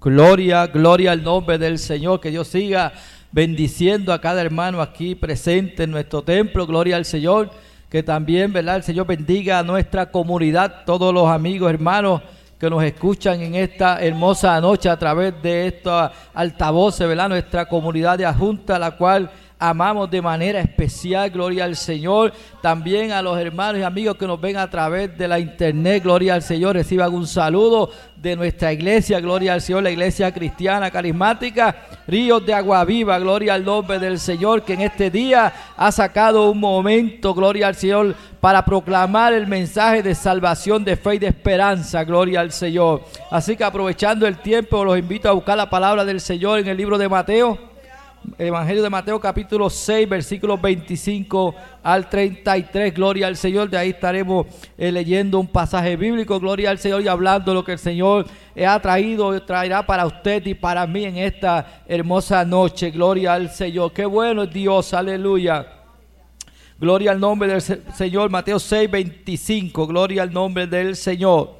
Gloria, gloria al nombre del Señor. Que Dios siga bendiciendo a cada hermano aquí presente en nuestro templo. Gloria al Señor. Que también, ¿verdad? El Señor bendiga a nuestra comunidad, todos los amigos, hermanos que nos escuchan en esta hermosa noche a través de esta altavoces, ¿verdad? Nuestra comunidad de adjunta, la cual amamos de manera especial, gloria al Señor. También a los hermanos y amigos que nos ven a través de la internet, gloria al Señor. Reciban un saludo de nuestra iglesia, gloria al Señor, la iglesia cristiana carismática, Ríos de Agua Viva, gloria al nombre del Señor, que en este día ha sacado un momento, gloria al Señor, para proclamar el mensaje de salvación, de fe y de esperanza, gloria al Señor. Así que aprovechando el tiempo, los invito a buscar la palabra del Señor en el libro de Mateo Evangelio de Mateo capítulo 6, versículos 25 al 33. Gloria al Señor. De ahí estaremos eh, leyendo un pasaje bíblico. Gloria al Señor y hablando lo que el Señor ha traído, traerá para usted y para mí en esta hermosa noche. Gloria al Señor. Qué bueno es Dios. Aleluya. Gloria al nombre del Señor. Mateo 6, 25. Gloria al nombre del Señor.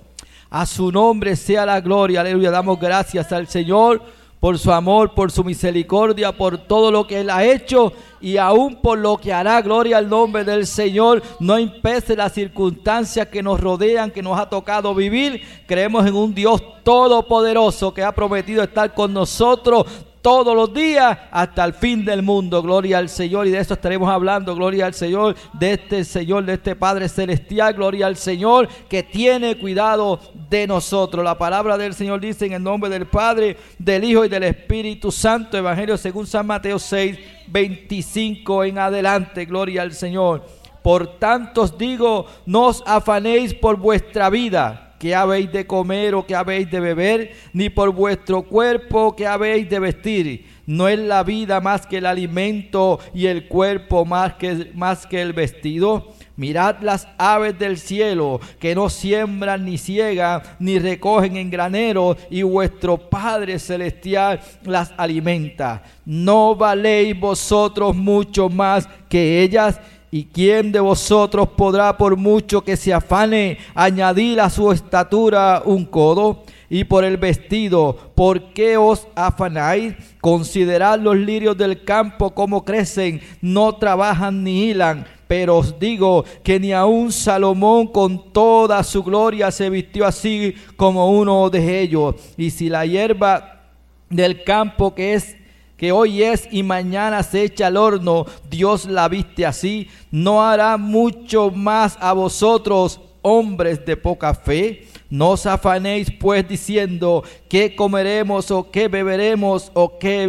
A su nombre sea la gloria. Aleluya. Damos gracias al Señor por su amor, por su misericordia, por todo lo que Él ha hecho y aún por lo que hará. Gloria al nombre del Señor. No impese las circunstancias que nos rodean, que nos ha tocado vivir. Creemos en un Dios todopoderoso que ha prometido estar con nosotros todos los días hasta el fin del mundo. Gloria al Señor. Y de eso estaremos hablando. Gloria al Señor, de este Señor, de este Padre Celestial. Gloria al Señor que tiene cuidado de nosotros. La palabra del Señor dice en el nombre del Padre, del Hijo y del Espíritu Santo. Evangelio según San Mateo 6, 25 en adelante. Gloria al Señor. Por tanto os digo, no os afanéis por vuestra vida ¿Qué habéis de comer o qué habéis de beber? Ni por vuestro cuerpo ¿qué habéis de vestir. No es la vida más que el alimento y el cuerpo más que, más que el vestido. Mirad las aves del cielo, que no siembran ni ciegan, ni recogen en granero, y vuestro Padre Celestial las alimenta. ¿No valéis vosotros mucho más que ellas? ¿Y quién de vosotros podrá, por mucho que se afane, añadir a su estatura un codo? Y por el vestido, ¿por qué os afanáis? Considerad los lirios del campo como crecen, no trabajan ni hilan. Pero os digo que ni aun Salomón con toda su gloria se vistió así como uno de ellos. Y si la hierba del campo que es que hoy es y mañana se echa al horno, Dios la viste así, no hará mucho más a vosotros, hombres de poca fe. No os afanéis pues diciendo qué comeremos o qué beberemos o qué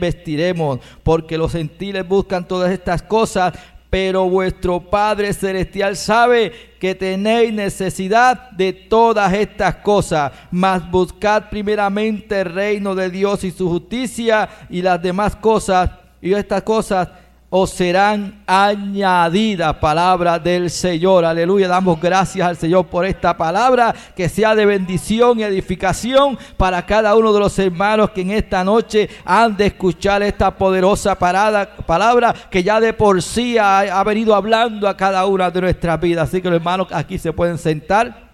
vestiremos, porque los gentiles buscan todas estas cosas, pero vuestro Padre Celestial sabe que tenéis necesidad de todas estas cosas, mas buscad primeramente el reino de Dios y su justicia y las demás cosas, y estas cosas os serán añadidas. Palabra del Señor. Aleluya. Damos gracias al Señor por esta palabra que sea de bendición y edificación para cada uno de los hermanos que en esta noche han de escuchar esta poderosa parada, palabra que ya de por sí ha, ha venido hablando a cada una de nuestras vidas. Así que los hermanos aquí se pueden sentar.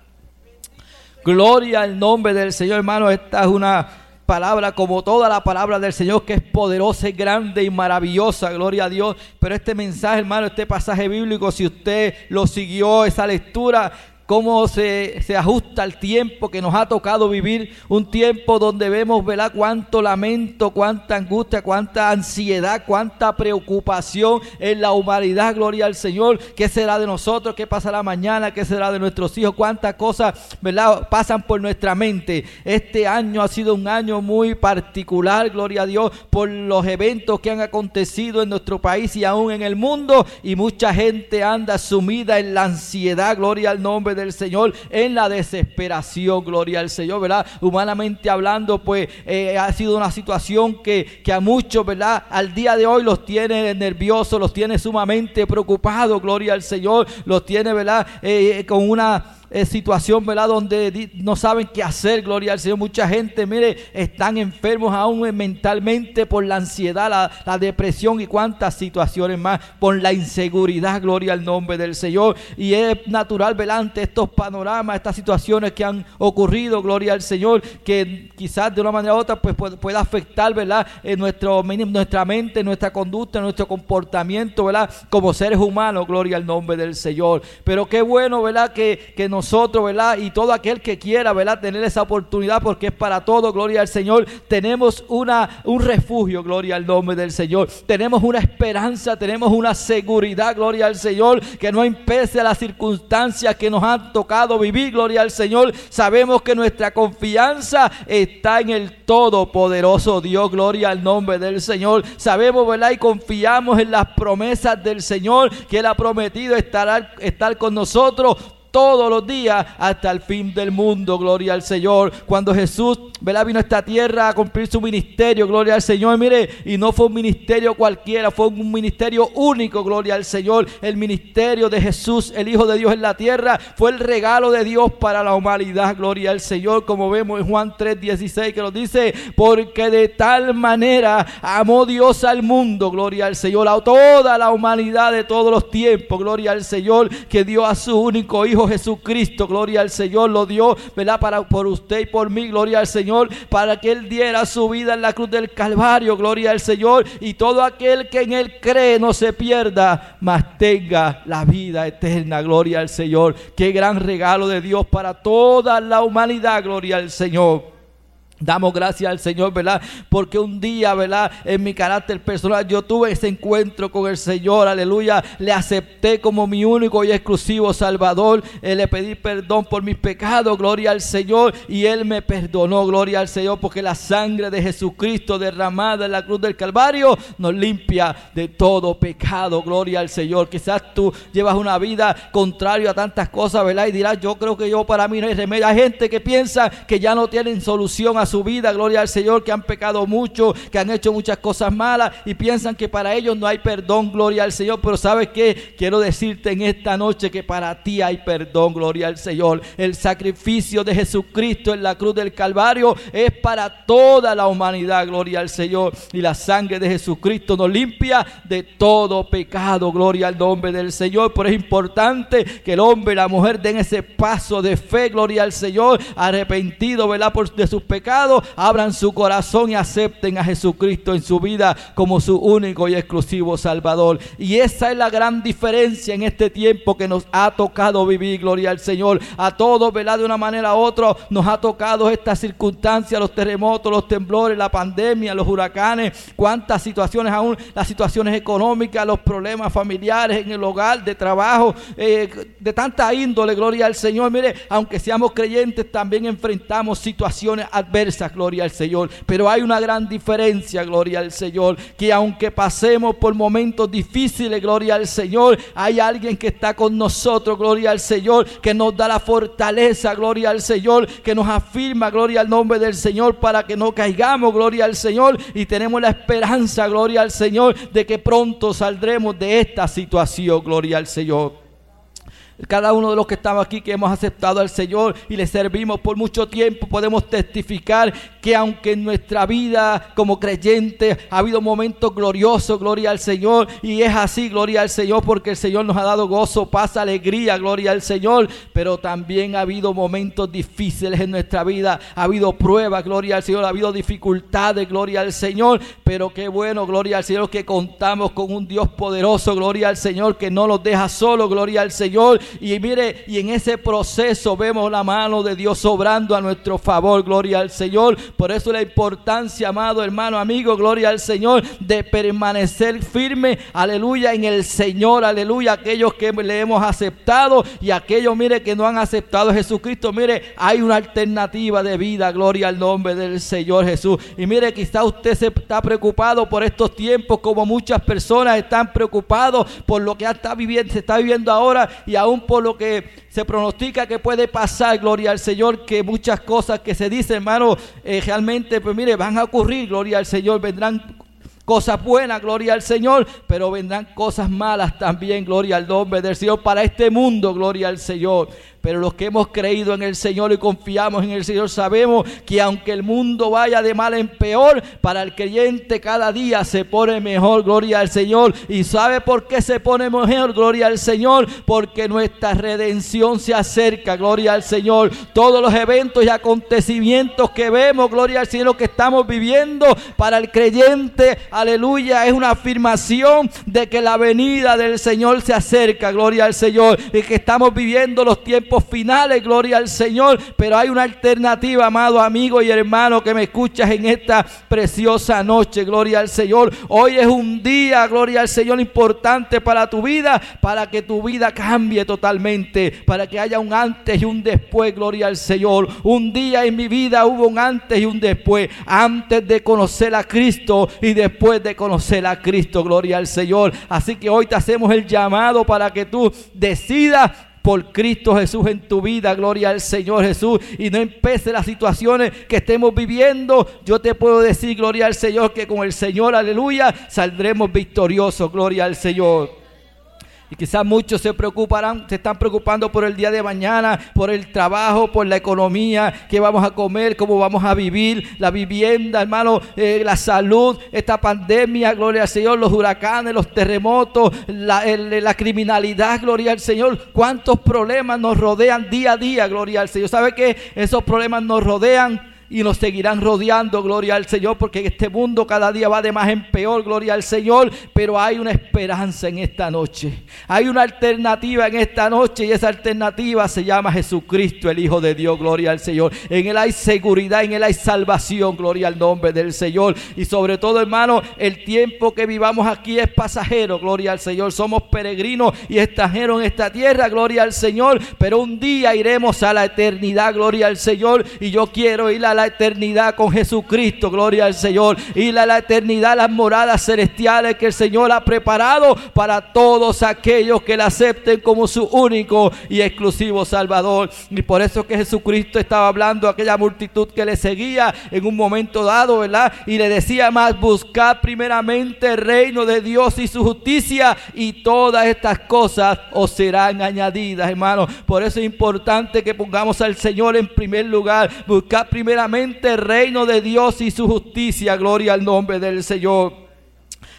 Gloria al nombre del Señor, hermano. Esta es una palabra como toda la palabra del Señor que es poderosa y grande y maravillosa, gloria a Dios. Pero este mensaje, hermano, este pasaje bíblico, si usted lo siguió, esa lectura, cómo se, ajusta al tiempo que nos ha tocado vivir, un tiempo donde vemos, ¿verdad? Cuánto lamento, cuánta angustia, cuánta ansiedad, cuánta preocupación en la humanidad, gloria al Señor. ¿Qué será de nosotros? ¿Qué pasará mañana? ¿Qué será de nuestros hijos? ¿Cuántas cosas, ¿verdad? Pasan por nuestra mente. Este año ha sido un año muy particular, gloria a Dios, por los eventos que han acontecido en nuestro país y aún en el mundo. Y mucha gente anda sumida en la ansiedad, gloria al nombre de del Señor en la desesperación, gloria al Señor, ¿verdad? Humanamente hablando, pues eh, ha sido una situación que, que a muchos, ¿verdad? Al día de hoy los tiene nerviosos, los tiene sumamente preocupados, gloria al Señor, los tiene, ¿verdad? Eh, con una eh, situación, ¿verdad? Donde no saben qué hacer, gloria al Señor. Mucha gente, mire, están enfermos aún mentalmente por la ansiedad, la, depresión y cuántas situaciones más, por la inseguridad, gloria al nombre del Señor. Y es natural, ¿verdad? Ante estos panoramas, estas situaciones que han ocurrido, gloria al Señor, que quizás de una manera u otra pues pueda afectar, ¿verdad? En nuestro, nuestra mente, nuestra conducta, nuestro comportamiento, ¿verdad? Como seres humanos, gloria al nombre del Señor. Pero qué bueno, ¿verdad? Que, que nosotros, ¿verdad? Y todo aquel que quiera, ¿verdad? Tener esa oportunidad porque es para todo, gloria al Señor. Tenemos una, un refugio, gloria al nombre del Señor. Tenemos una esperanza, tenemos una seguridad, gloria al Señor, que no impese a las circunstancias que nos han tocado vivir, gloria al Señor. Sabemos que nuestra confianza está en el todopoderoso Dios, gloria al nombre del Señor. Sabemos, ¿verdad? Y confiamos en las promesas del Señor que Él ha prometido estar, estar con nosotros todos los días hasta el fin del mundo. Gloria al Señor. Cuando Jesús ¿verdad? vino a esta tierra a cumplir su ministerio, gloria al Señor. Mire, y no fue un ministerio cualquiera, fue un ministerio único, gloria al Señor. El ministerio de Jesús, el Hijo de Dios en la tierra, fue el regalo de Dios para la humanidad, gloria al Señor. Como vemos en Juan 3:16 que nos dice, porque de tal manera amó Dios al mundo, gloria al Señor, a toda la humanidad de todos los tiempos, gloria al Señor, que dio a su único Hijo Jesucristo, gloria al Señor, lo dio, ¿verdad? Para, por usted y por mí, gloria al Señor, para que Él diera su vida en la cruz del Calvario, gloria al Señor, y todo aquel que en Él cree no se pierda, mas tenga la vida eterna, gloria al Señor. Qué gran regalo de Dios para toda la humanidad, gloria al Señor. Damos gracias al Señor, ¿verdad? Porque un día, ¿verdad? En mi carácter personal yo tuve ese encuentro con el Señor, aleluya. Le acepté como mi único y exclusivo Salvador. Eh, le pedí perdón por mis pecados, gloria al Señor. Y Él me perdonó, gloria al Señor, porque la sangre de Jesucristo derramada en la cruz del Calvario nos limpia de todo pecado, gloria al Señor. Quizás tú llevas una vida contraria a tantas cosas, ¿verdad? Y dirás, yo creo que yo para mí no hay remedio. Hay gente que piensa que ya no tienen solución a su vida, gloria al Señor, que han pecado mucho, que han hecho muchas cosas malas y piensan que para ellos no hay perdón, gloria al Señor. Pero sabes que quiero decirte en esta noche que para ti hay perdón, gloria al Señor. El sacrificio de Jesucristo en la cruz del Calvario es para toda la humanidad, gloria al Señor. Y la sangre de Jesucristo nos limpia de todo pecado, gloria al nombre del Señor. Pero es importante que el hombre y la mujer den ese paso de fe, gloria al Señor, arrepentido, ¿verdad? Por, de sus pecados abran su corazón y acepten a Jesucristo en su vida como su único y exclusivo Salvador. Y esa es la gran diferencia en este tiempo que nos ha tocado vivir, gloria al Señor. A todos, ¿verdad? De una manera u otra nos ha tocado esta circunstancia, los terremotos, los temblores, la pandemia, los huracanes, cuántas situaciones aún, las situaciones económicas, los problemas familiares en el hogar, de trabajo, eh, de tanta índole, gloria al Señor. Mire, aunque seamos creyentes, también enfrentamos situaciones adversas gloria al Señor. Pero hay una gran diferencia, gloria al Señor, que aunque pasemos por momentos difíciles, gloria al Señor, hay alguien que está con nosotros, gloria al Señor, que nos da la fortaleza, gloria al Señor, que nos afirma, gloria al nombre del Señor, para que no caigamos, gloria al Señor, y tenemos la esperanza, gloria al Señor, de que pronto saldremos de esta situación, gloria al Señor. Cada uno de los que estamos aquí, que hemos aceptado al Señor y le servimos por mucho tiempo, podemos testificar que aunque en nuestra vida como creyentes ha habido momentos gloriosos, gloria al Señor, y es así, gloria al Señor, porque el Señor nos ha dado gozo, paz, alegría, gloria al Señor, pero también ha habido momentos difíciles en nuestra vida, ha habido pruebas, gloria al Señor, ha habido dificultades, gloria al Señor, pero qué bueno, gloria al Señor, que contamos con un Dios poderoso, gloria al Señor, que no nos deja solo, gloria al Señor, y mire, y en ese proceso vemos la mano de Dios obrando a nuestro favor, gloria al Señor. Por eso la importancia, amado hermano, amigo, gloria al Señor, de permanecer firme, aleluya, en el Señor, aleluya, aquellos que le hemos aceptado y aquellos, mire, que no han aceptado a Jesucristo, mire, hay una alternativa de vida, gloria al nombre del Señor Jesús. Y mire, quizá usted se está preocupado por estos tiempos, como muchas personas están preocupados por lo que está viviendo, se está viviendo ahora y aún por lo que se pronostica que puede pasar, gloria al Señor, que muchas cosas que se dicen, hermano, eh, realmente, pues mire, van a ocurrir, gloria al Señor, vendrán cosas buenas, gloria al Señor, pero vendrán cosas malas también, gloria al nombre del Señor, para este mundo, gloria al Señor. Pero los que hemos creído en el Señor y confiamos en el Señor sabemos que aunque el mundo vaya de mal en peor, para el creyente cada día se pone mejor, gloria al Señor. ¿Y sabe por qué se pone mejor, gloria al Señor? Porque nuestra redención se acerca, gloria al Señor. Todos los eventos y acontecimientos que vemos, gloria al Señor, que estamos viviendo para el creyente, aleluya, es una afirmación de que la venida del Señor se acerca, gloria al Señor, y que estamos viviendo los tiempos finales, gloria al Señor, pero hay una alternativa, amado amigo y hermano que me escuchas en esta preciosa noche, gloria al Señor. Hoy es un día, gloria al Señor, importante para tu vida, para que tu vida cambie totalmente, para que haya un antes y un después, gloria al Señor. Un día en mi vida hubo un antes y un después, antes de conocer a Cristo y después de conocer a Cristo, gloria al Señor. Así que hoy te hacemos el llamado para que tú decidas por Cristo Jesús en tu vida, gloria al Señor Jesús, y no empece las situaciones que estemos viviendo, yo te puedo decir, gloria al Señor, que con el Señor, aleluya, saldremos victoriosos, gloria al Señor. Y quizás muchos se preocuparán, se están preocupando por el día de mañana, por el trabajo, por la economía, qué vamos a comer, cómo vamos a vivir, la vivienda, hermano, eh, la salud, esta pandemia, gloria al Señor, los huracanes, los terremotos, la, criminalidad, gloria al Señor. Cuántos problemas nos rodean día a día, gloria al Señor. ¿Sabe que esos problemas nos rodean? Y nos seguirán rodeando, gloria al Señor, porque este mundo cada día va de más en peor, gloria al Señor, pero hay una esperanza en esta noche. Hay una alternativa en esta noche y esa alternativa se llama Jesucristo, el Hijo de Dios, gloria al Señor. En Él hay seguridad, en Él hay salvación, gloria al nombre del Señor. Y sobre todo, hermano, el tiempo que vivamos aquí es pasajero, gloria al Señor. Somos peregrinos y extranjeros en esta tierra, gloria al Señor, pero un día iremos a la eternidad, gloria al Señor. Y yo quiero ir a la eternidad con Jesucristo, gloria al Señor. Y la, eternidad, las moradas celestiales que el Señor ha preparado para todos aquellos que la acepten como su único y exclusivo Salvador. Y por eso que Jesucristo estaba hablando a aquella multitud que le seguía en un momento dado, ¿verdad? Y le decía más, buscar primeramente el reino de Dios y su justicia y todas estas cosas os serán añadidas, hermano. Por eso es importante que pongamos al Señor en primer lugar, buscar primeramente el reino de Dios y su justicia. Gloria al nombre del Señor.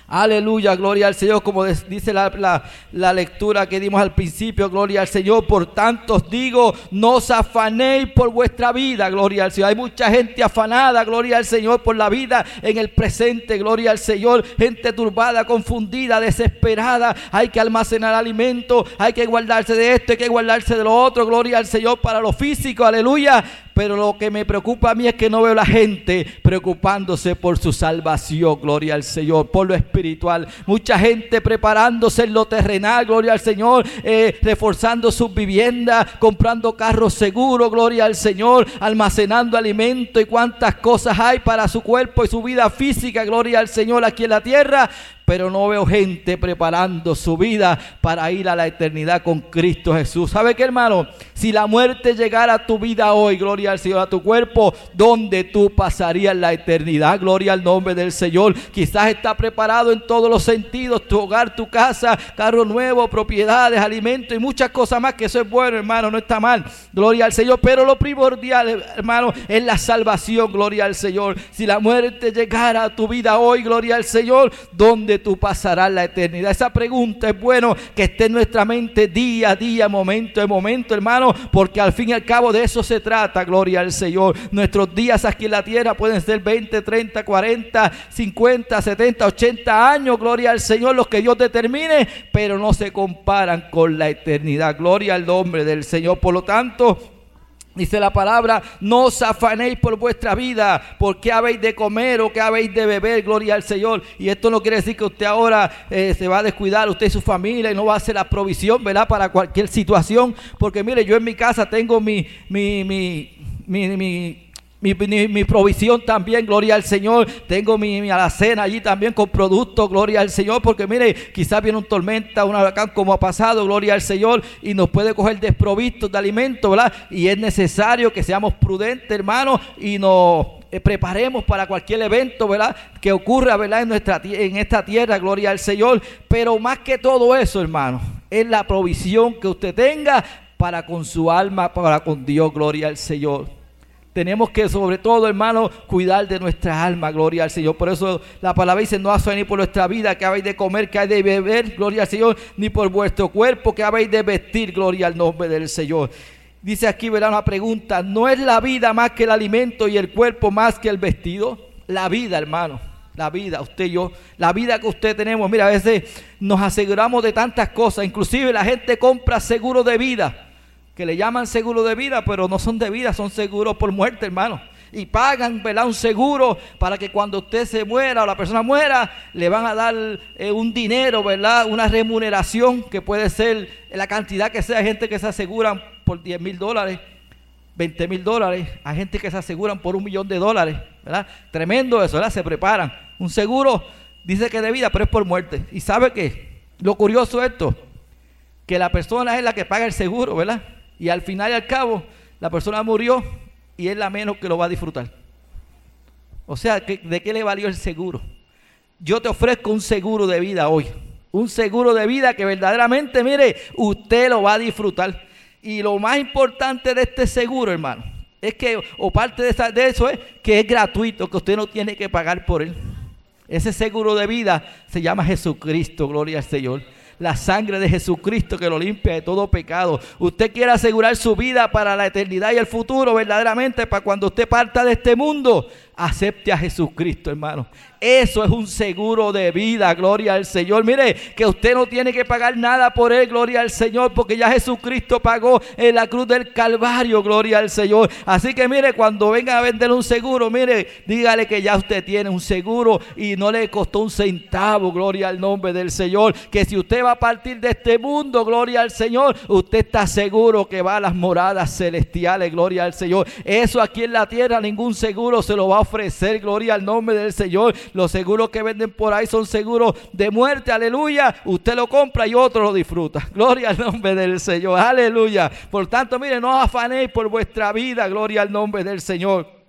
Aleluya, gloria al Señor, como dice la, la, lectura que dimos al principio, gloria al Señor. Por tanto os digo, no os afanéis por vuestra vida, gloria al Señor. Hay mucha gente afanada, gloria al Señor, por la vida en el presente, gloria al Señor. Gente turbada, confundida, desesperada. Hay que almacenar alimento, hay que guardarse de esto, hay que guardarse de lo otro, gloria al Señor, para lo físico, aleluya. Pero lo que me preocupa a mí es que no veo la gente preocupándose por su salvación, gloria al Señor, por lo espiritual. Mucha gente preparándose en lo terrenal, gloria al Señor, eh, reforzando sus viviendas, comprando carros seguros, gloria al Señor, almacenando alimento y cuántas cosas hay para su cuerpo y su vida física, gloria al Señor aquí en la tierra pero no veo gente preparando su vida para ir a la eternidad con Cristo Jesús. ¿Sabe qué, hermano? Si la muerte llegara a tu vida hoy, gloria al Señor, a tu cuerpo, ¿dónde tú pasarías la eternidad? Gloria al nombre del Señor. Quizás está preparado en todos los sentidos, tu hogar, tu casa, carro nuevo, propiedades, alimentos y muchas cosas más, que eso es bueno, hermano, no está mal. Gloria al Señor, pero lo primordial, hermano, es la salvación, gloria al Señor. Si la muerte llegara a tu vida hoy, gloria al Señor, ¿dónde tú pasarás la eternidad? Esa pregunta es bueno que esté en nuestra mente día a día, momento a momento, hermano, porque al fin y al cabo de eso se trata, gloria al Señor. Nuestros días aquí en la tierra pueden ser 20, 30, 40, 50, 70, 80 años, gloria al Señor, los que Dios determine, pero no se comparan con la eternidad. Gloria al nombre del Señor. Por lo tanto, Dice la palabra, no os afanéis por vuestra vida, porque habéis de comer o que habéis de beber, gloria al Señor. Y esto no quiere decir que usted ahora eh, se va a descuidar, usted y su familia, y no va a hacer la provisión, ¿verdad? Para cualquier situación. Porque mire, yo en mi casa tengo mi, mi, mi, mi mi, provisión también, gloria al Señor. Tengo mi, mi, alacena allí también con productos, gloria al Señor. Porque mire, quizás viene un tormenta, un huracán como ha pasado, gloria al Señor, y nos puede coger desprovistos de alimentos, ¿verdad? Y es necesario que seamos prudentes, hermanos, y nos eh, preparemos para cualquier evento, ¿verdad? Que ocurra, ¿verdad? En, nuestra, en esta tierra, gloria al Señor. Pero más que todo eso, hermano, es la provisión que usted tenga para con su alma, para con Dios, gloria al Señor. Tenemos que, sobre todo, hermano, cuidar de nuestra alma, gloria al Señor. Por eso la palabra dice, no hace ni por nuestra vida que habéis de comer, que hay de beber, gloria al Señor, ni por vuestro cuerpo que habéis de vestir, gloria al nombre del Señor. Dice aquí, verá una pregunta, ¿no es la vida más que el alimento y el cuerpo más que el vestido? La vida, hermano, la vida, usted y yo, la vida que usted tenemos. Mira, a veces nos aseguramos de tantas cosas, inclusive la gente compra seguro de vida que le llaman seguro de vida, pero no son de vida, son seguros por muerte, hermano. Y pagan, ¿verdad? Un seguro para que cuando usted se muera o la persona muera, le van a dar eh, un dinero, ¿verdad? Una remuneración que puede ser la cantidad que sea. Gente que se aseguran por 10 mil dólares, 20 mil dólares. Hay gente que se aseguran por un millón de dólares, ¿verdad? Tremendo eso, ¿verdad? Se preparan. Un seguro dice que es de vida, pero es por muerte. ¿Y sabe qué? Lo curioso es esto, que la persona es la que paga el seguro, ¿verdad? Y al final y al cabo, la persona murió y es la menos que lo va a disfrutar. O sea, ¿de qué le valió el seguro? Yo te ofrezco un seguro de vida hoy. Un seguro de vida que verdaderamente, mire, usted lo va a disfrutar. Y lo más importante de este seguro, hermano, es que, o parte de, de eso es que es gratuito, que usted no tiene que pagar por él. Ese seguro de vida se llama Jesucristo, gloria al Señor la sangre de Jesucristo que lo limpia de todo pecado. Usted quiere asegurar su vida para la eternidad y el futuro, verdaderamente, para cuando usted parta de este mundo, acepte a Jesucristo, hermano. Eso es un seguro de vida, gloria al Señor. Mire, que usted no tiene que pagar nada por él, gloria al Señor, porque ya Jesucristo pagó en la cruz del Calvario, gloria al Señor. Así que mire, cuando venga a vender un seguro, mire, dígale que ya usted tiene un seguro y no le costó un centavo, gloria al nombre del Señor. Que si usted va a partir de este mundo, gloria al Señor, usted está seguro que va a las moradas celestiales, gloria al Señor. Eso aquí en la tierra, ningún seguro se lo va a ofrecer, gloria al nombre del Señor. Los seguros que venden por ahí son seguros de muerte, aleluya. Usted lo compra y otro lo disfruta. Gloria al nombre del Señor, aleluya. Por tanto, mire, no afanéis por vuestra vida, gloria al nombre del Señor.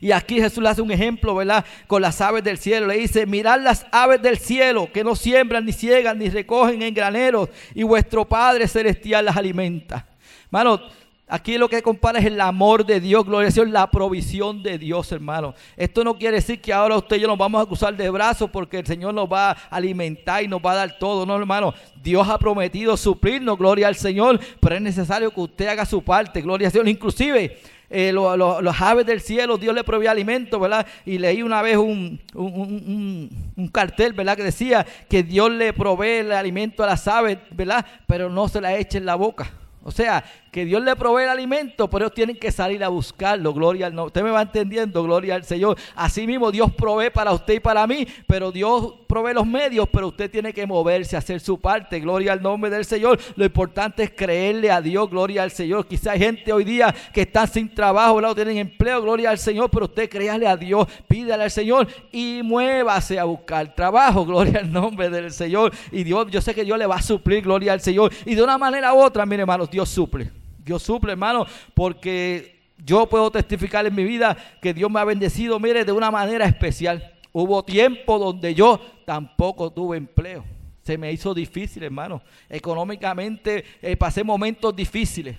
Y aquí Jesús le hace un ejemplo, ¿verdad? Con las aves del cielo. Le dice, mirad las aves del cielo que no siembran, ni ciegan, ni recogen en graneros, y vuestro Padre Celestial las alimenta. Hermano, Aquí lo que compara es el amor de Dios, gloria a Dios, la provisión de Dios, hermano. Esto no quiere decir que ahora usted y nos vamos a cruzar de brazos porque el Señor nos va a alimentar y nos va a dar todo. No, hermano. Dios ha prometido suplirnos, gloria al Señor, pero es necesario que usted haga su parte, gloria a Dios. Inclusive, eh, los aves del cielo, Dios le provee alimento, ¿verdad? Y leí una vez un, un, cartel, ¿verdad? Que decía que Dios le provee el alimento a las aves, ¿verdad? Pero no se la eche en la boca. O sea, que Dios le provee el alimento, pero ellos tienen que salir a buscarlo, gloria al Señor. Usted me va entendiendo, gloria al Señor. Así mismo Dios provee para usted y para mí, pero Dios provee los medios, pero usted tiene que moverse, hacer su parte, gloria al nombre del Señor. Lo importante es creerle a Dios, gloria al Señor. Quizá hay gente hoy día que está sin trabajo, no tienen empleo, gloria al Señor, pero usted créale a Dios, pídale al Señor y muévase a buscar trabajo, gloria al nombre del Señor. Y Dios, yo sé que Dios le va a suplir, gloria al Señor. Y de una manera u otra, mire hermanos, Dios suple. Dios suple, hermano, porque yo puedo testificar en mi vida que Dios me ha bendecido, mire, de una manera especial. Hubo tiempo donde yo tampoco tuve empleo. Se me hizo difícil, hermano. Económicamente eh, pasé momentos difíciles.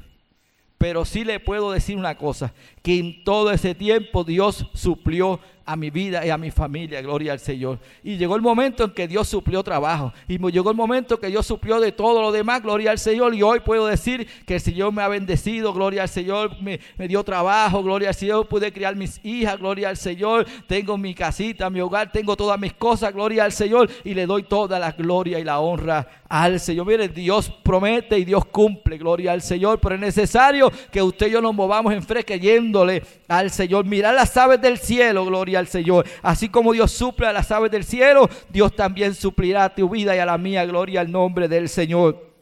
Pero sí le puedo decir una cosa, que en todo ese tiempo Dios suplió a mi vida y a mi familia, gloria al Señor. Y llegó el momento en que Dios suplió trabajo. Y llegó el momento que Dios suplió de todo lo demás, gloria al Señor. Y hoy puedo decir que el Señor me ha bendecido, gloria al Señor, me, dio trabajo, gloria al Señor. Pude criar mis hijas, gloria al Señor. Tengo mi casita, mi hogar, tengo todas mis cosas, gloria al Señor. Y le doy toda la gloria y la honra al Señor. Mire, Dios promete y Dios cumple, gloria al Señor. Pero es necesario que usted y yo nos movamos en fe creyéndole al Señor. Mirar las aves del cielo, gloria al Señor. Así como Dios suple a las aves del cielo, Dios también suplirá a tu vida y a la mía. Gloria al nombre del Señor.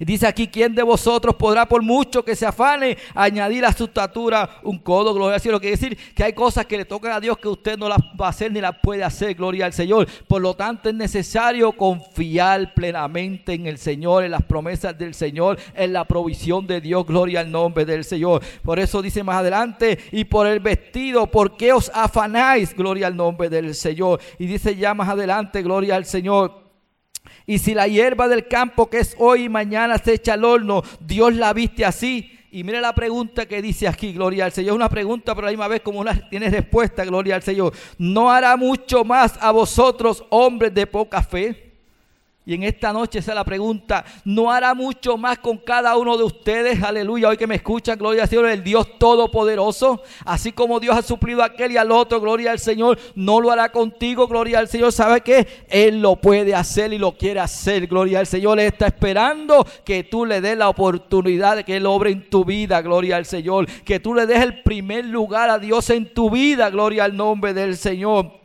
Dice aquí, ¿quién de vosotros podrá por mucho que se afane añadir a su estatura un codo? Gloria al Señor. Quiere decir que hay cosas que le tocan a Dios que usted no las va a hacer ni las puede hacer. Gloria al Señor. Por lo tanto es necesario confiar plenamente en el Señor, en las promesas del Señor, en la provisión de Dios. Gloria al nombre del Señor. Por eso dice más adelante, y por el vestido, ¿por qué os afanáis? Gloria al nombre del Señor. Y dice ya más adelante, gloria al Señor Y si la hierba del campo que es hoy y mañana se echa al horno, Dios la viste así. Y mire la pregunta que dice aquí, gloria al Señor. Es una pregunta, pero a la misma vez como una tiene respuesta, gloria al Señor. ¿No hará mucho más a vosotros, hombres de poca fe? Y en esta noche esa es la pregunta. ¿No hará mucho más con cada uno de ustedes? Aleluya. Hoy que me escuchan, gloria al Señor, el Dios Todopoderoso. Así como Dios ha suplido a aquel y al otro, gloria al Señor, no lo hará contigo, gloria al Señor. ¿Sabe qué? Él lo puede hacer y lo quiere hacer, gloria al Señor. Él está esperando que tú le des la oportunidad de que Él obre en tu vida, gloria al Señor. Que tú le des el primer lugar a Dios en tu vida, gloria al nombre del Señor.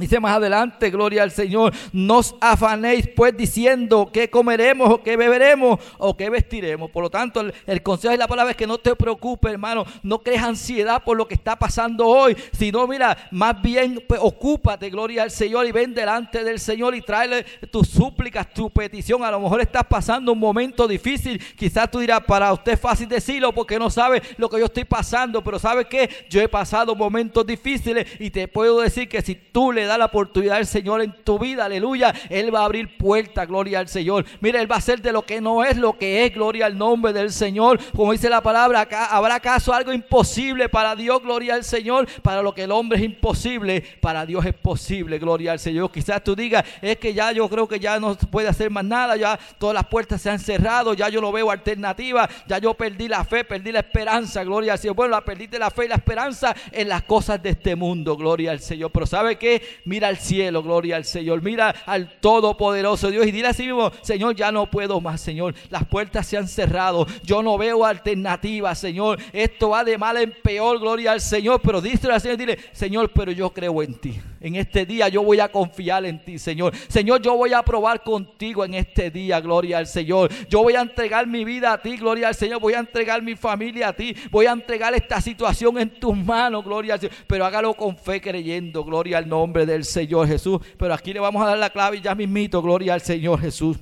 Dice más adelante, gloria al Señor, nos afanéis pues diciendo que comeremos o que beberemos o que vestiremos. Por lo tanto, el, consejo de la palabra es que no te preocupes, hermano, no crees ansiedad por lo que está pasando hoy, sino mira, más bien pues, ocúpate, gloria al Señor, y ven delante del Señor y tráele tus súplicas, tu petición. A lo mejor estás pasando un momento difícil, quizás tú dirás, para usted es fácil decirlo porque no sabe lo que yo estoy pasando, pero ¿sabe que Yo he pasado momentos difíciles y te puedo decir que si tú le da la oportunidad del Señor en tu vida, aleluya, Él va a abrir puertas, gloria al Señor. Mira, Él va a hacer de lo que no es lo que es, gloria al nombre del Señor. Como dice la palabra, acá, ¿habrá acaso algo imposible para Dios, gloria al Señor? Para lo que el hombre es imposible, para Dios es posible, gloria al Señor. Quizás tú digas, es que ya yo creo que ya no puede hacer más nada, ya todas las puertas se han cerrado, ya yo no veo alternativa, ya yo perdí la fe, perdí la esperanza, gloria al Señor. Bueno, la perdiste la fe y la esperanza en las cosas de este mundo, gloria al Señor. Pero ¿sabe qué? Mira al cielo, gloria al Señor. Mira al Todopoderoso Dios y dile así mismo, Señor, ya no puedo más, Señor. Las puertas se han cerrado. Yo no veo alternativa, Señor. Esto va de mal en peor, gloria al Señor. Pero dice al Señor, dile, Señor, pero yo creo en ti. En este día yo voy a confiar en ti, Señor. Señor, yo voy a probar contigo en este día, gloria al Señor. Yo voy a entregar mi vida a ti, gloria al Señor. Voy a entregar mi familia a ti. Voy a entregar esta situación en tus manos, gloria al Señor. Pero hágalo con fe creyendo, gloria al nombre del Señor Jesús. Pero aquí le vamos a dar la clave y ya mismito, gloria al Señor Jesús.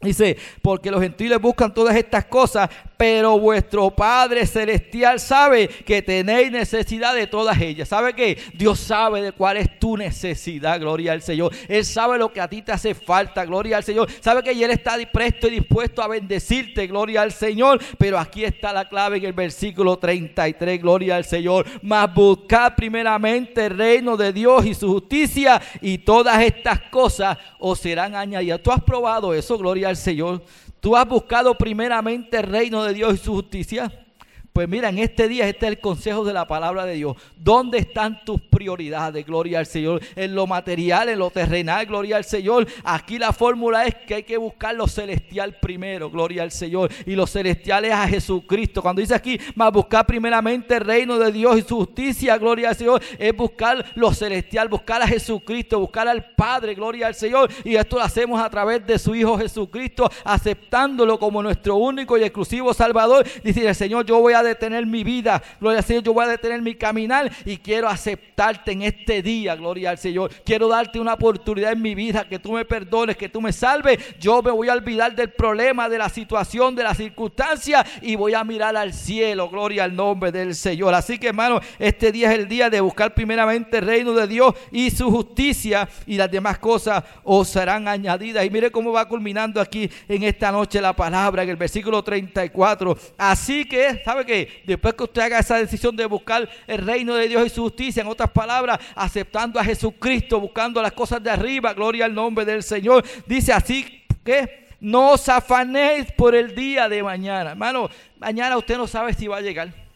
Dice, porque los gentiles buscan todas estas cosas, pero vuestro Padre Celestial sabe que tenéis necesidad de todas ellas. ¿Sabe qué? Dios sabe de cuál es tu necesidad, gloria al Señor. Él sabe lo que a ti te hace falta, gloria al Señor. Sabe que Él está presto y dispuesto a bendecirte, gloria al Señor. Pero aquí está la clave en el versículo 33, gloria al Señor. Mas buscad primeramente el reino de Dios y su justicia y todas estas cosas os serán añadidas. ¿Tú has probado eso, gloria al Señor. Tú has buscado primeramente el reino de Dios y su justicia. Pues mira, en este día este es el consejo de la palabra de Dios. ¿Dónde están tus prioridades? Gloria al Señor. En lo material, en lo terrenal, gloria al Señor. Aquí la fórmula es que hay que buscar lo celestial primero, gloria al Señor. Y lo celestial es a Jesucristo. Cuando dice aquí, más buscar primeramente el reino de Dios y su justicia, gloria al Señor, es buscar lo celestial, buscar a Jesucristo, buscar al Padre, gloria al Señor. Y esto lo hacemos a través de su Hijo Jesucristo, aceptándolo como nuestro único y exclusivo Salvador. Dice el Señor, yo voy a detener mi vida, gloria al Señor, yo voy a detener mi caminar y quiero aceptarte en este día, gloria al Señor. Quiero darte una oportunidad en mi vida, que tú me perdones, que tú me salves. Yo me voy a olvidar del problema, de la situación, de la circunstancia y voy a mirar al cielo, gloria al nombre del Señor. Así que hermano, este día es el día de buscar primeramente el reino de Dios y su justicia y las demás cosas os serán añadidas. Y mire cómo va culminando aquí en esta noche la palabra en el versículo 34. Así que, ¿sabe Después que usted haga esa decisión de buscar el reino de Dios y su justicia, en otras palabras, aceptando a Jesucristo, buscando las cosas de arriba, gloria al nombre del Señor, dice así que no os afanéis por el día de mañana. Hermano, mañana usted no sabe si va a llegar.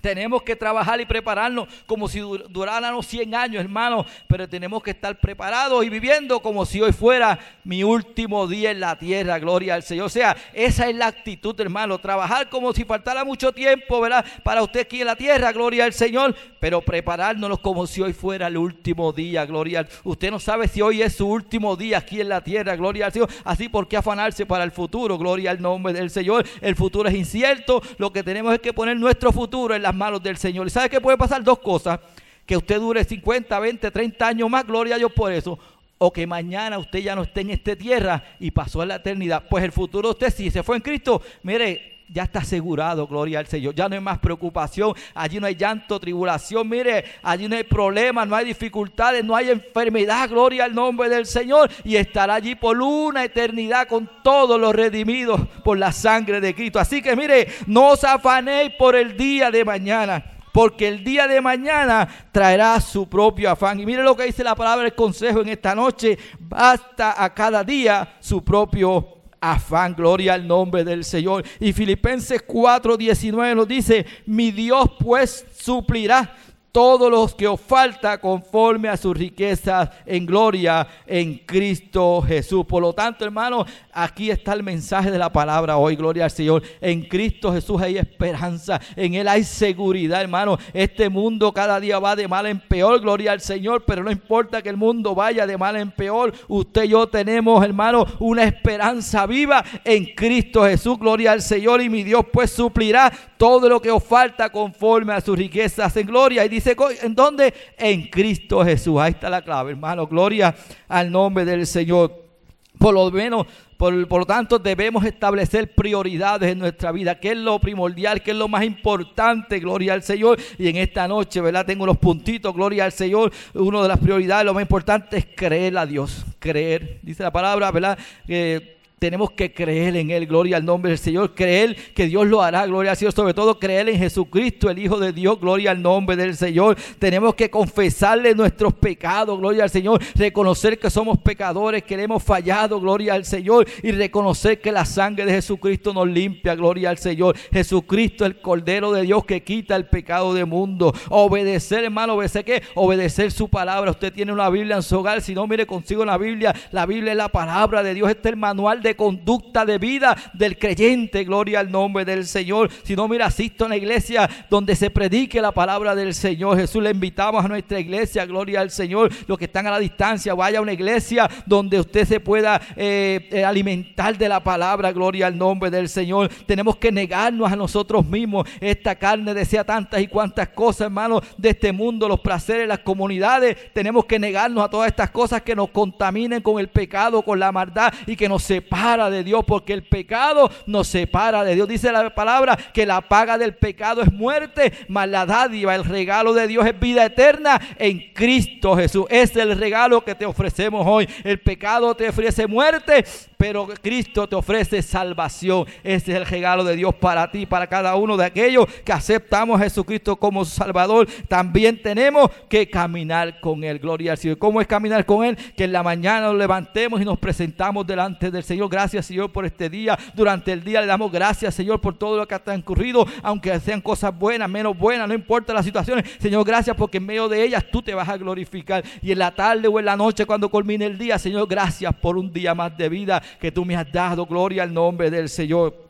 Tenemos que trabajar y prepararnos como si duráramos 100 años, hermano, pero tenemos que estar preparados y viviendo como si hoy fuera mi último día en la tierra, gloria al Señor. O sea, esa es la actitud, hermano, trabajar como si faltara mucho tiempo, ¿verdad? Para usted aquí en la tierra, gloria al Señor, pero prepararnos como si hoy fuera el último día, gloria al Usted no sabe si hoy es su último día aquí en la tierra, gloria al Señor. Así, ¿por qué afanarse para el futuro? Gloria al nombre del Señor. El futuro es incierto, lo que tenemos es que poner nuestro futuro en la malos del Señor. ¿Y sabe que puede pasar? Dos cosas. Que usted dure 50, 20, 30 años más, gloria a Dios por eso. O que mañana usted ya no esté en esta tierra y pasó a la eternidad. Pues el futuro de usted, si se fue en Cristo, mire, ya está asegurado, gloria al Señor. Ya no hay más preocupación, allí no hay llanto, tribulación, mire, allí no hay problemas, no hay dificultades, no hay enfermedad, gloria al nombre del Señor. Y estará allí por una eternidad con todos los redimidos por la sangre de Cristo. Así que mire, no os afanéis por el día de mañana porque el día de mañana traerá su propio afán. Y mire lo que dice la palabra del consejo en esta noche, basta a cada día su propio afán, gloria al nombre del Señor. Y Filipenses 4:19 nos dice, mi Dios pues suplirá todos los que os falta conforme a sus riquezas en gloria en Cristo Jesús. Por lo tanto, hermano, aquí está el mensaje de la palabra hoy, gloria al Señor. En Cristo Jesús hay esperanza, en Él hay seguridad, hermano. Este mundo cada día va de mal en peor, gloria al Señor, pero no importa que el mundo vaya de mal en peor. Usted y yo tenemos, hermano, una esperanza viva en Cristo Jesús, gloria al Señor. Y mi Dios pues suplirá todo lo que os falta conforme a sus riquezas en gloria. Dice, ¿en dónde? En Cristo Jesús. Ahí está la clave, hermano. Gloria al nombre del Señor. Por lo menos, por, lo tanto, debemos establecer prioridades en nuestra vida. ¿Qué es lo primordial? ¿Qué es lo más importante? Gloria al Señor. Y en esta noche, ¿verdad? Tengo unos puntitos. Gloria al Señor. Una de las prioridades, lo más importante es creer a Dios. Creer. Dice la palabra, ¿verdad? Que tenemos que creer en Él, gloria al nombre del Señor, creer que Dios lo hará, gloria al Señor, sobre todo creer en Jesucristo, el Hijo de Dios, gloria al nombre del Señor. Tenemos que confesarle nuestros pecados, gloria al Señor, reconocer que somos pecadores, que le hemos fallado, gloria al Señor, y reconocer que la sangre de Jesucristo nos limpia, gloria al Señor. Jesucristo, el Cordero de Dios que quita el pecado del mundo. Obedecer, hermano, obedecer qué? Obedecer su palabra. Usted tiene una Biblia en su hogar, si no, mire consigo la Biblia. La Biblia es la palabra de Dios, este es el manual de conducta de vida del creyente. Gloria al nombre del Señor. Si no, mira, asisto a la iglesia donde se predique la palabra del Señor. Jesús le invitamos a nuestra iglesia. Gloria al Señor. Los que están a la distancia, vaya a una iglesia donde usted se pueda eh, eh, alimentar de la palabra. Gloria al nombre del Señor. Tenemos que negarnos a nosotros mismos. Esta carne desea tantas y cuantas cosas, hermanos, de este mundo, los placeres, las comunidades. Tenemos que negarnos a todas estas cosas que nos contaminen con el pecado, con la maldad y que nos separan de Dios, porque el pecado nos separa de Dios. Dice la palabra que la paga del pecado es muerte, mas la dádiva, el regalo de Dios es vida eterna en Cristo Jesús. Es el regalo que te ofrecemos hoy. El pecado te ofrece muerte, pero Cristo te ofrece salvación. Ese es el regalo de Dios para ti, para cada uno de aquellos que aceptamos a Jesucristo como Salvador. También tenemos que caminar con Él. Gloria al Señor. ¿Cómo es caminar con Él? Que en la mañana nos levantemos y nos presentamos delante del Señor. Gracias, Señor, por este día. Durante el día le damos gracias, Señor, por todo lo que ha transcurrido, aunque sean cosas buenas, menos buenas, no importa las situaciones. Señor, gracias porque en medio de ellas tú te vas a glorificar. Y en la tarde o en la noche, cuando culmine el día, Señor, gracias por un día más de vida que tú me has dado. Gloria al nombre del Señor.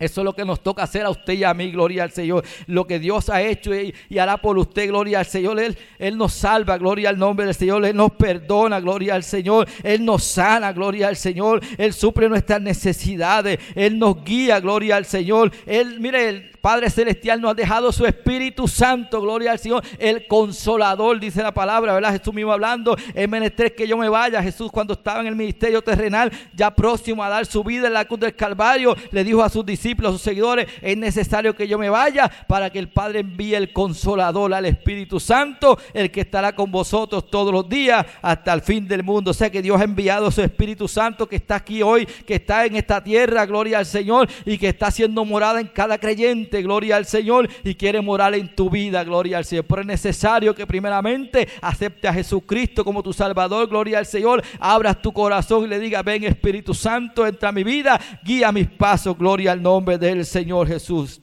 Eso es lo que nos toca hacer a usted y a mí, gloria al Señor. Lo que Dios ha hecho y, hará por usted, gloria al Señor. Él, Él, nos salva, gloria al nombre del Señor. Él nos perdona, gloria al Señor. Él nos sana, gloria al Señor. Él suple nuestras necesidades. Él nos guía, gloria al Señor. Él, mire, Padre Celestial nos ha dejado su Espíritu Santo, gloria al Señor, el consolador, dice la palabra, ¿verdad? Jesús mismo hablando, es menester que yo me vaya. Jesús cuando estaba en el ministerio terrenal, ya próximo a dar su vida en la cruz del Calvario, le dijo a sus discípulos, a sus seguidores, es necesario que yo me vaya para que el Padre envíe el consolador al Espíritu Santo, el que estará con vosotros todos los días hasta el fin del mundo. O sea que Dios ha enviado su Espíritu Santo que está aquí hoy, que está en esta tierra, gloria al Señor, y que está haciendo morada en cada creyente gloria al Señor, y quiere morar en tu vida, gloria al Señor. Pero es necesario que primeramente acepte a Jesucristo como tu Salvador, gloria al Señor. Abras tu corazón y le diga, ven Espíritu Santo, entra a mi vida, guía mis pasos, gloria al nombre del Señor Jesús.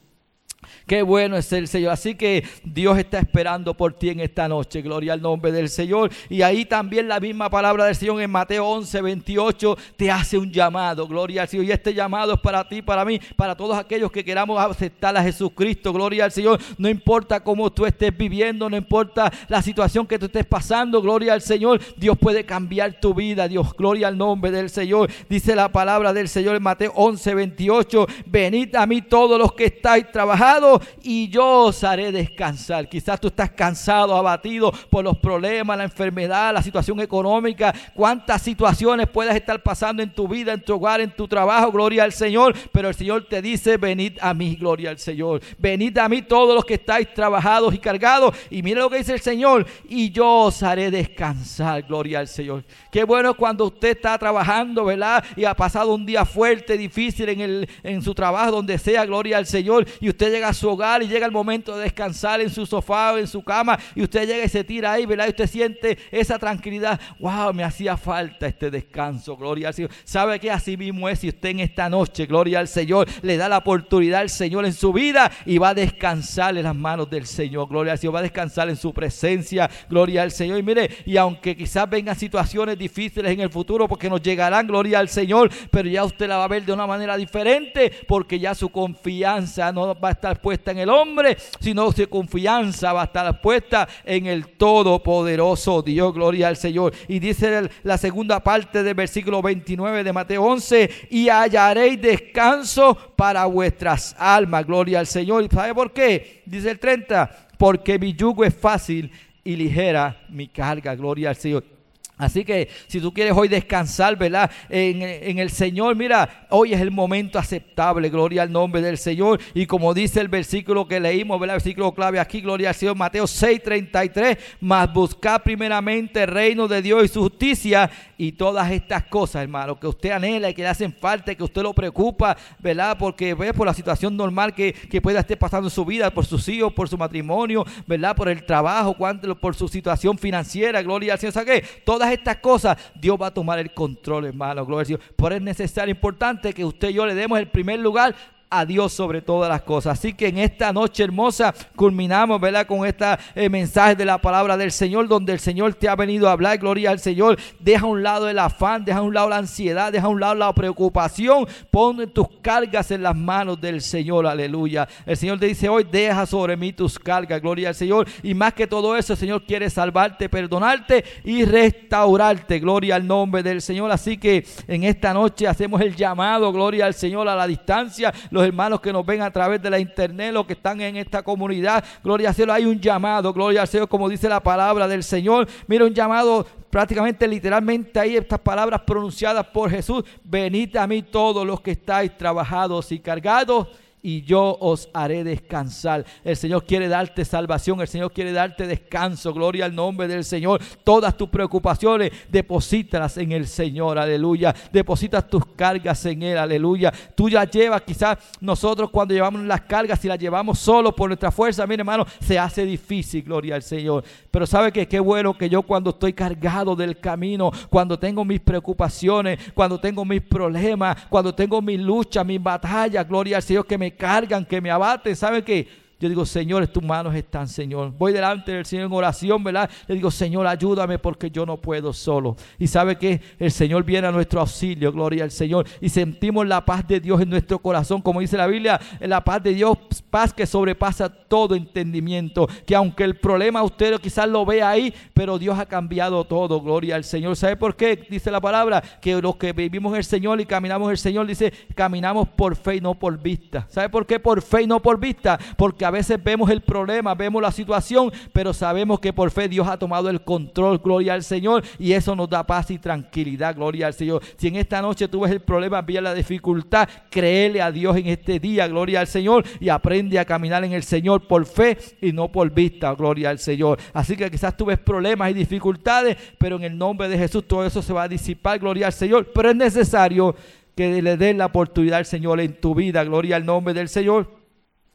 Qué bueno es el Señor. Así que Dios está esperando por ti en esta noche. Gloria al nombre del Señor. Y ahí también la misma palabra del Señor en Mateo 11, 28 te hace un llamado. Gloria al Señor. Y este llamado es para ti, para mí, para todos aquellos que queramos aceptar a Jesucristo. Gloria al Señor. No importa cómo tú estés viviendo, no importa la situación que tú estés pasando. Gloria al Señor. Dios puede cambiar tu vida. Dios, gloria al nombre del Señor. Dice la palabra del Señor en Mateo 11, 28. Venid a mí todos los que estáis trabajando y yo os haré descansar. Quizás tú estás cansado, abatido por los problemas, la enfermedad, la situación económica, cuántas situaciones puedas estar pasando en tu vida, en tu hogar, en tu trabajo, gloria al Señor. Pero el Señor te dice, venid a mí, gloria al Señor. Venid a mí todos los que estáis trabajados y cargados. Y mire lo que dice el Señor, y yo os haré descansar, gloria al Señor. Qué bueno cuando usted está trabajando, ¿verdad? Y ha pasado un día fuerte, difícil en, el, en su trabajo, donde sea, gloria al Señor. Y usted llega a su hogar y llega el momento de descansar en su sofá o en su cama. Y usted llega y se tira ahí, ¿verdad? Y usted siente esa tranquilidad. Wow, me hacía falta este descanso, gloria al Señor. ¿Sabe que así mismo es si usted en esta noche, gloria al Señor, le da la oportunidad al Señor en su vida y va a descansar en las manos del Señor, gloria al Señor, va a descansar en su presencia, gloria al Señor. Y mire, y aunque quizás vengan situaciones difíciles en el futuro, porque nos llegarán, gloria al Señor, pero ya usted la va a ver de una manera diferente, porque ya su confianza no va a estar puesta en el hombre, sino su confianza va a estar puesta en el Todopoderoso Dios, gloria al Señor. Y dice la segunda parte del versículo 29 de Mateo 11, y hallaréis descanso para vuestras almas, gloria al Señor. ¿Y sabe por qué? Dice el 30, porque mi yugo es fácil y ligera mi carga, gloria al Señor. Así que si tú quieres hoy descansar, ¿verdad? En, el Señor, mira, hoy es el momento aceptable, gloria al nombre del Señor. Y como dice el versículo que leímos, ¿verdad? El versículo clave aquí, gloria al Señor, Mateo 6:33, más buscar primeramente el reino de Dios y su justicia y todas estas cosas, hermano, que usted anhela y que le hacen falta, que usted lo preocupa, ¿verdad? Porque ve por la situación normal que, que pueda estar pasando en su vida, por sus hijos, por su matrimonio, ¿verdad? Por el trabajo, por su situación financiera, gloria al Señor. ¿Sabe qué? Todas estas cosas, Dios va a tomar el control, hermano. Gloria al Señor. Por es necesario, importante que usted y yo le demos el primer lugar a Dios sobre todas las cosas. Así que en esta noche hermosa culminamos, ¿verdad? Con este mensaje de la palabra del Señor, donde el Señor te ha venido a hablar, gloria al Señor. Deja a un lado el afán, deja a un lado la ansiedad, deja a un lado la preocupación. Pon tus cargas en las manos del Señor, aleluya. El Señor te dice hoy, deja sobre mí tus cargas, gloria al Señor. Y más que todo eso, el Señor quiere salvarte, perdonarte y restaurarte, gloria al nombre del Señor. Así que en esta noche hacemos el llamado, gloria al Señor, a la distancia los hermanos que nos ven a través de la internet, los que están en esta comunidad. Gloria al cielo, hay un llamado, gloria al Señor, como dice la palabra del Señor. Mira, un llamado prácticamente literalmente ahí estas palabras pronunciadas por Jesús. Venid a mí todos los que estáis trabajados y cargados y yo os haré descansar. El Señor quiere darte salvación, el Señor quiere darte descanso. Gloria al nombre del Señor. Todas tus preocupaciones, deposítalas en el Señor, aleluya. Depositas tus cargas en Él, aleluya. Tú ya llevas, quizás nosotros cuando llevamos las cargas, si las llevamos solo por nuestra fuerza, mire hermano, se hace difícil, gloria al Señor. Pero sabe que qué bueno que yo cuando estoy cargado del camino, cuando tengo mis preocupaciones, cuando tengo mis problemas, cuando tengo mis luchas, mis batallas, gloria al Señor que me cargan, que me abaten. ¿Saben qué? Yo digo, Señor, tus manos están, Señor. Voy delante del Señor en oración, ¿verdad? Le digo, Señor, ayúdame porque yo no puedo solo. Y sabe que el Señor viene a nuestro auxilio, gloria al Señor. Y sentimos la paz de Dios en nuestro corazón, como dice la Biblia, la paz de Dios, paz que sobrepasa todo entendimiento. Que aunque el problema usted quizás lo vea ahí, pero Dios ha cambiado todo, gloria al Señor. ¿Sabe por qué? Dice la palabra, que los que vivimos en el Señor y caminamos el Señor, dice, caminamos por fe y no por vista. ¿Sabe por qué por fe y no por vista? Porque a veces vemos el problema, vemos la situación, pero sabemos que por fe Dios ha tomado el control, gloria al Señor, y eso nos da paz y tranquilidad, gloria al Señor. Si en esta noche tú ves el problema, vía la dificultad, créele a Dios en este día, gloria al Señor, y aprende a caminar en el Señor por fe y no por vista, gloria al Señor. Así que quizás tú ves problemas y dificultades, pero en el nombre de Jesús todo eso se va a disipar, gloria al Señor, pero es necesario que le des la oportunidad al Señor en tu vida, gloria al nombre del Señor.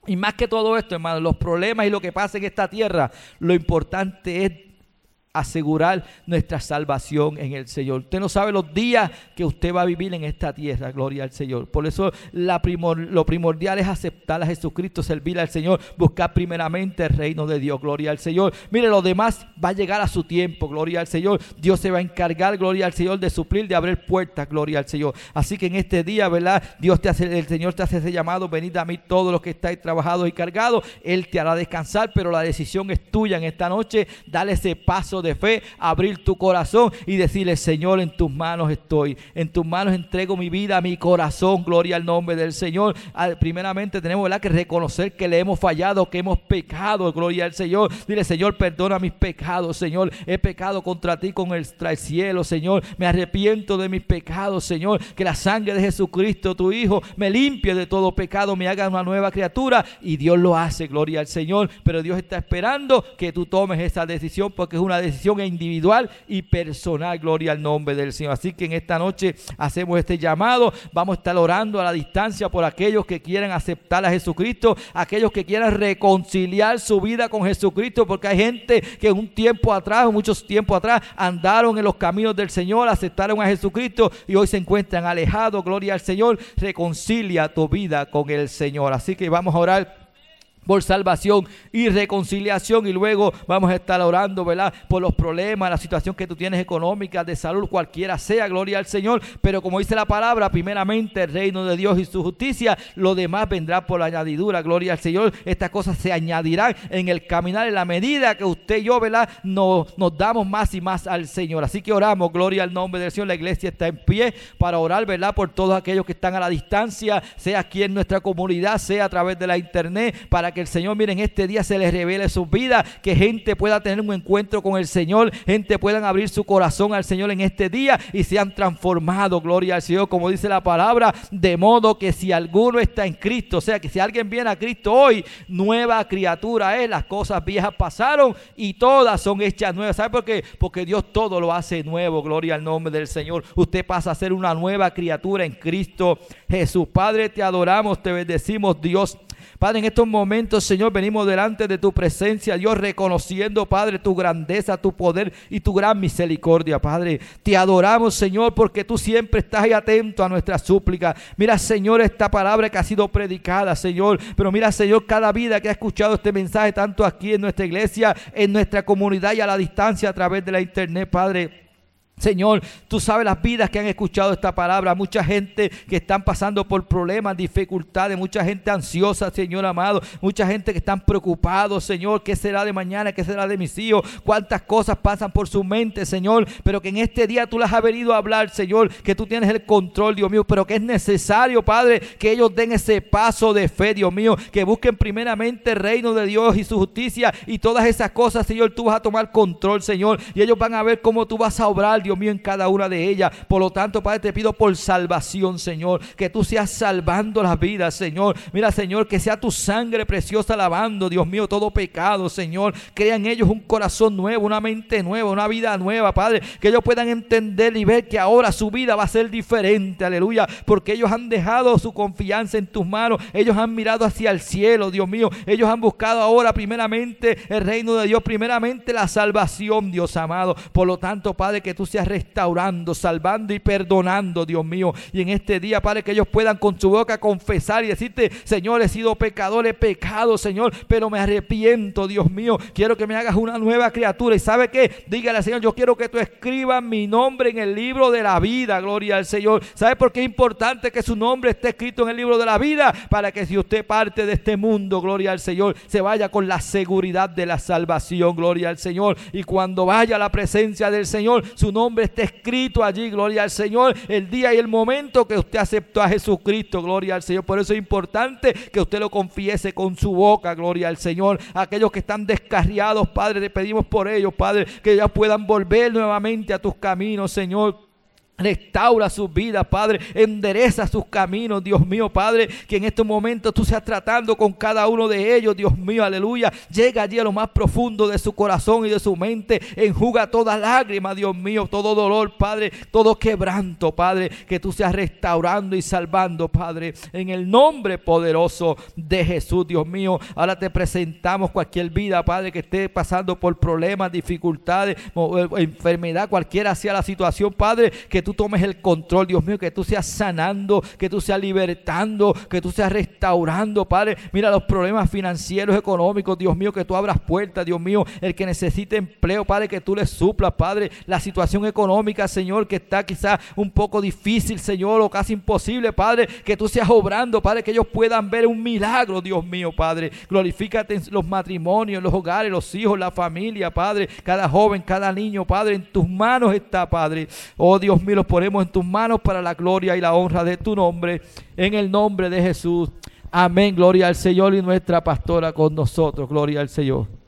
Y más que todo esto, hermano, los problemas y lo que pasa en esta tierra, lo importante es asegurar nuestra salvación en el Señor. Usted no sabe los días que usted va a vivir en esta tierra, gloria al Señor. Por eso lo primordial es aceptar a Jesucristo, servir al Señor, buscar primeramente el reino de Dios, gloria al Señor. Mire, lo demás va a llegar a su tiempo, gloria al Señor. Dios se va a encargar, gloria al Señor, de suplir, de abrir puertas, gloria al Señor. Así que en este día, ¿verdad? Dios te hace, el Señor te hace ese llamado, venid a mí todos los que estáis trabajados y cargados. Él te hará descansar, pero la decisión es tuya en esta noche. Dale ese paso de fe, abrir tu corazón y decirle, Señor, en tus manos estoy, en tus manos entrego mi vida, mi corazón, gloria al nombre del Señor. Ah, primeramente tenemos que reconocer que le hemos fallado, que hemos pecado, gloria al Señor. Dile, Señor, perdona mis pecados, Señor. He pecado contra ti con el, el cielo, Señor. Me arrepiento de mis pecados, Señor. Que la sangre de Jesucristo, tu Hijo, me limpie de todo pecado, me haga una nueva criatura. Y Dios lo hace, gloria al Señor. Pero Dios está esperando que tú tomes esa decisión porque es una decisión individual y personal, gloria al nombre del Señor. Así que en esta noche hacemos este llamado. Vamos a estar orando a la distancia por aquellos que quieran aceptar a Jesucristo, aquellos que quieran reconciliar su vida con Jesucristo, porque hay gente que un tiempo atrás, muchos tiempos atrás, andaron en los caminos del Señor, aceptaron a Jesucristo y hoy se encuentran alejados. Gloria al Señor. Reconcilia tu vida con el Señor. Así que vamos a orar por salvación y reconciliación y luego vamos a estar orando, ¿verdad? Por los problemas, la situación que tú tienes económica, de salud, cualquiera sea, gloria al Señor, pero como dice la palabra, primeramente el reino de Dios y su justicia, lo demás vendrá por la añadidura, gloria al Señor, estas cosas se añadirán en el caminar en la medida que usted y yo, ¿verdad? Nos, nos damos más y más al Señor, así que oramos, gloria al nombre del Señor, la iglesia está en pie para orar, ¿verdad? Por todos aquellos que están a la distancia, sea aquí en nuestra comunidad, sea a través de la internet, para que el Señor, miren, este día se les revele su vida, que gente pueda tener un encuentro con el Señor, gente puedan abrir su corazón al Señor en este día y sean transformados, gloria al Señor, como dice la palabra, de modo que si alguno está en Cristo, o sea, que si alguien viene a Cristo hoy, nueva criatura es, las cosas viejas pasaron y todas son hechas nuevas. ¿Sabe por qué? Porque Dios todo lo hace nuevo, gloria al nombre del Señor. Usted pasa a ser una nueva criatura en Cristo Jesús. Padre, te adoramos, te bendecimos, Dios. Padre, en estos momentos, Señor, venimos delante de tu presencia, Dios, reconociendo, Padre, tu grandeza, tu poder y tu gran misericordia, Padre. Te adoramos, Señor, porque tú siempre estás atento a nuestra súplica. Mira, Señor, esta palabra que ha sido predicada, Señor. Pero mira, Señor, cada vida que ha escuchado este mensaje, tanto aquí en nuestra iglesia, en nuestra comunidad y a la distancia a través de la internet, Padre. Señor, tú sabes las vidas que han escuchado esta palabra, mucha gente que están pasando por problemas, dificultades, mucha gente ansiosa, Señor amado, mucha gente que están preocupados, Señor, ¿qué será de mañana? ¿Qué será de mis hijos? ¿Cuántas cosas pasan por su mente, Señor? Pero que en este día tú las has venido a hablar, Señor, que tú tienes el control, Dios mío, pero que es necesario, Padre, que ellos den ese paso de fe, Dios mío, que busquen primeramente el reino de Dios y su justicia y todas esas cosas, Señor, tú vas a tomar control, Señor, y ellos van a ver cómo tú vas a obrar, Dios mío, en cada una de ellas. Por lo tanto, Padre, te pido por salvación, Señor, que tú seas salvando las vidas, Señor. Mira, Señor, que sea tu sangre preciosa lavando, Dios mío, todo pecado, Señor. Crea en ellos un corazón nuevo, una mente nueva, una vida nueva, Padre. Que ellos puedan entender y ver que ahora su vida va a ser diferente, aleluya. Porque ellos han dejado su confianza en tus manos. Ellos han mirado hacia el cielo, Dios mío. Ellos han buscado ahora primeramente el reino de Dios, primeramente la salvación, Dios amado. Por lo tanto, Padre, que tú seas restaurando, salvando y perdonando, Dios mío. Y en este día, Padre, que ellos puedan con su boca confesar y decirte, Señor, he sido pecador, he pecado, Señor, pero me arrepiento, Dios mío. Quiero que me hagas una nueva criatura. Y sabe qué? Dígale al Señor, yo quiero que tú escribas mi nombre en el libro de la vida, gloria al Señor. ¿Sabe por qué es importante que su nombre esté escrito en el libro de la vida? Para que si usted parte de este mundo, gloria al Señor, se vaya con la seguridad de la salvación, gloria al Señor. Y cuando vaya a la presencia del Señor, su nombre está escrito allí, gloria al Señor, el día y el momento que usted aceptó a Jesucristo, gloria al Señor. Por eso es importante que usted lo confiese con su boca, gloria al Señor. Aquellos que están descarriados, Padre, le pedimos por ellos, Padre, que ya puedan volver nuevamente a tus caminos, Señor. Restaura sus vidas, Padre. Endereza sus caminos, Dios mío, Padre. Que en estos momentos tú seas tratando con cada uno de ellos, Dios mío, aleluya. Llega allí a lo más profundo de su corazón y de su mente. Enjuga toda lágrima, Dios mío, todo dolor, Padre. Todo quebranto, Padre. Que tú seas restaurando y salvando, Padre. En el nombre poderoso de Jesús, Dios mío. Ahora te presentamos cualquier vida, Padre, que esté pasando por problemas, dificultades, enfermedad, cualquiera sea la situación, Padre. Que tú tomes el control, Dios mío, que tú seas sanando, que tú seas libertando, que tú seas restaurando, Padre. Mira los problemas financieros, económicos, Dios mío, que tú abras puertas, Dios mío, el que necesite empleo, Padre, que tú le suplas, Padre, la situación económica, Señor, que está quizás un poco difícil, Señor, o casi imposible, Padre, que tú seas obrando, Padre, que ellos puedan ver un milagro, Dios mío, Padre. Glorifícate en los matrimonios, los hogares, los hijos, la familia, Padre, cada joven, cada niño, Padre, en tus manos está, Padre. Oh Dios mío, los ponemos en tus manos para la gloria y la honra de tu nombre, en el nombre de Jesús. Amén, gloria al Señor y nuestra pastora con nosotros, gloria al Señor.